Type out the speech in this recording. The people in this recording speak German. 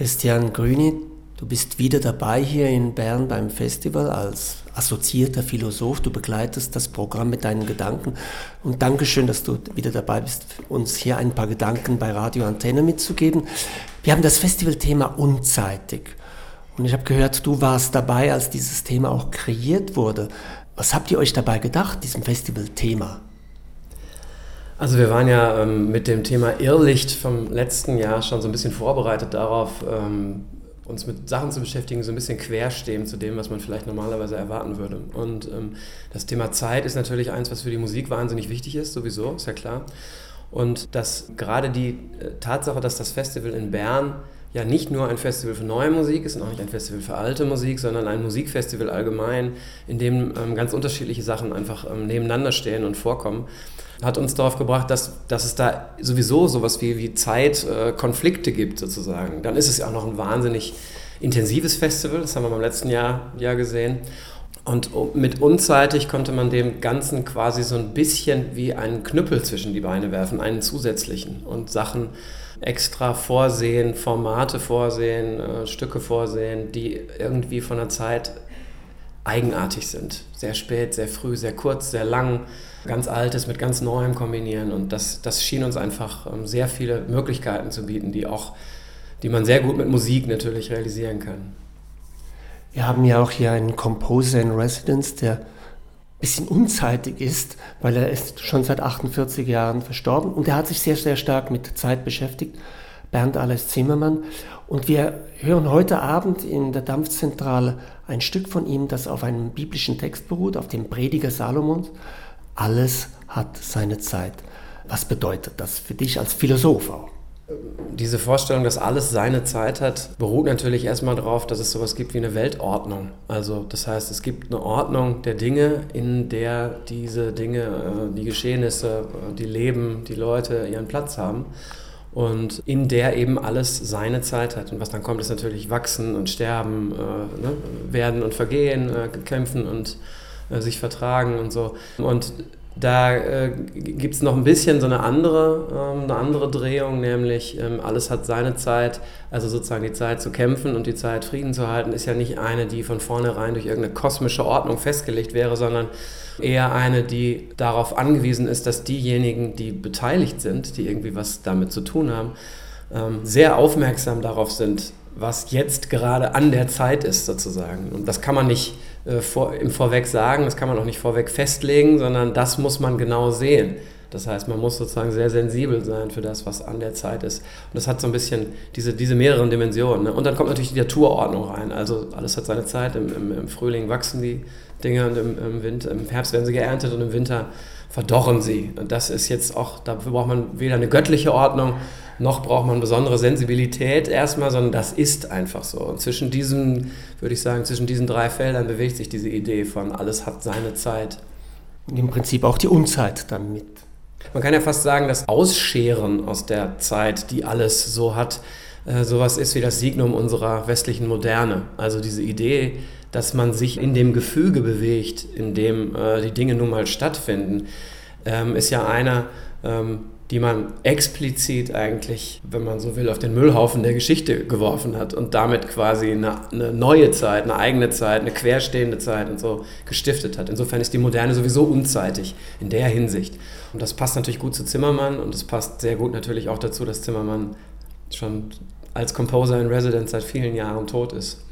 Christian Grüni, du bist wieder dabei hier in Bern beim Festival als assoziierter Philosoph. Du begleitest das Programm mit deinen Gedanken. Und Dankeschön, dass du wieder dabei bist, uns hier ein paar Gedanken bei Radio Antenne mitzugeben. Wir haben das Festivalthema unzeitig. Und ich habe gehört, du warst dabei, als dieses Thema auch kreiert wurde. Was habt ihr euch dabei gedacht, diesem Festivalthema? Also wir waren ja ähm, mit dem Thema Irrlicht vom letzten Jahr schon so ein bisschen vorbereitet darauf, ähm, uns mit Sachen zu beschäftigen, so ein bisschen querstehen zu dem, was man vielleicht normalerweise erwarten würde. Und ähm, das Thema Zeit ist natürlich eins, was für die Musik wahnsinnig wichtig ist, sowieso, ist ja klar. Und dass gerade die äh, Tatsache, dass das Festival in Bern ja nicht nur ein Festival für neue Musik ist und auch nicht ein Festival für alte Musik, sondern ein Musikfestival allgemein, in dem ähm, ganz unterschiedliche Sachen einfach ähm, nebeneinander stehen und vorkommen, hat uns darauf gebracht, dass, dass es da sowieso sowas wie, wie Zeitkonflikte äh, gibt sozusagen. Dann ist es ja auch noch ein wahnsinnig intensives Festival, das haben wir beim letzten Jahr, Jahr gesehen. Und mit unzeitig konnte man dem Ganzen quasi so ein bisschen wie einen Knüppel zwischen die Beine werfen, einen zusätzlichen und Sachen extra vorsehen, Formate vorsehen, äh, Stücke vorsehen, die irgendwie von der Zeit eigenartig sind. Sehr spät, sehr früh, sehr kurz, sehr lang, ganz altes mit ganz neuem kombinieren. Und das, das schien uns einfach ähm, sehr viele Möglichkeiten zu bieten, die auch, die man sehr gut mit Musik natürlich realisieren kann. Wir haben ja auch hier einen Composer in Residence, der bisschen unzeitig ist, weil er ist schon seit 48 Jahren verstorben und er hat sich sehr, sehr stark mit Zeit beschäftigt, Bernd Alles Zimmermann. Und wir hören heute Abend in der Dampfzentrale ein Stück von ihm, das auf einem biblischen Text beruht, auf dem Prediger Salomons. Alles hat seine Zeit. Was bedeutet das für dich als Philosoph auch? diese Vorstellung, dass alles seine Zeit hat, beruht natürlich erstmal darauf, dass es sowas gibt wie eine Weltordnung. Also das heißt, es gibt eine Ordnung der Dinge, in der diese Dinge, äh, die Geschehnisse, äh, die Leben, die Leute ihren Platz haben und in der eben alles seine Zeit hat. Und was dann kommt, ist natürlich wachsen und sterben, äh, ne? werden und vergehen, äh, kämpfen und äh, sich vertragen und so. Und da äh, gibt es noch ein bisschen so eine andere, ähm, eine andere Drehung, nämlich ähm, alles hat seine Zeit. Also sozusagen die Zeit zu kämpfen und die Zeit Frieden zu halten, ist ja nicht eine, die von vornherein durch irgendeine kosmische Ordnung festgelegt wäre, sondern eher eine, die darauf angewiesen ist, dass diejenigen, die beteiligt sind, die irgendwie was damit zu tun haben, ähm, sehr aufmerksam darauf sind, was jetzt gerade an der Zeit ist sozusagen. Und das kann man nicht äh, vor, im Vorweg sagen, das kann man auch nicht vorweg festlegen, sondern das muss man genau sehen. Das heißt, man muss sozusagen sehr sensibel sein für das, was an der Zeit ist. Und das hat so ein bisschen diese, diese mehreren Dimensionen. Ne? Und dann kommt natürlich die Naturordnung rein. Also alles hat seine Zeit. Im, im, im Frühling wachsen die Dinge und im, im, Winter, im Herbst werden sie geerntet und im Winter verdorren sie. Und das ist jetzt auch, dafür braucht man weder eine göttliche Ordnung noch braucht man besondere Sensibilität erstmal, sondern das ist einfach so. Und zwischen diesen, würde ich sagen, zwischen diesen drei Feldern bewegt sich diese Idee von alles hat seine Zeit. Und im Prinzip auch die Unzeit dann mit. Man kann ja fast sagen, das Ausscheren aus der Zeit, die alles so hat, äh, sowas ist wie das Signum unserer westlichen Moderne. Also diese Idee, dass man sich in dem Gefüge bewegt, in dem äh, die Dinge nun mal stattfinden, ähm, ist ja eine, ähm, die man explizit eigentlich, wenn man so will, auf den Müllhaufen der Geschichte geworfen hat und damit quasi eine, eine, neue Zeit, eine eigene Zeit, eine querstehende Zeit und so gestiftet hat. Insofern ist die Moderne sowieso unzeitig in der Hinsicht. Und das passt natürlich gut zu Zimmermann und es passt sehr gut natürlich auch dazu, dass Zimmermann schon als Composer in Residence seit vielen Jahren tot ist.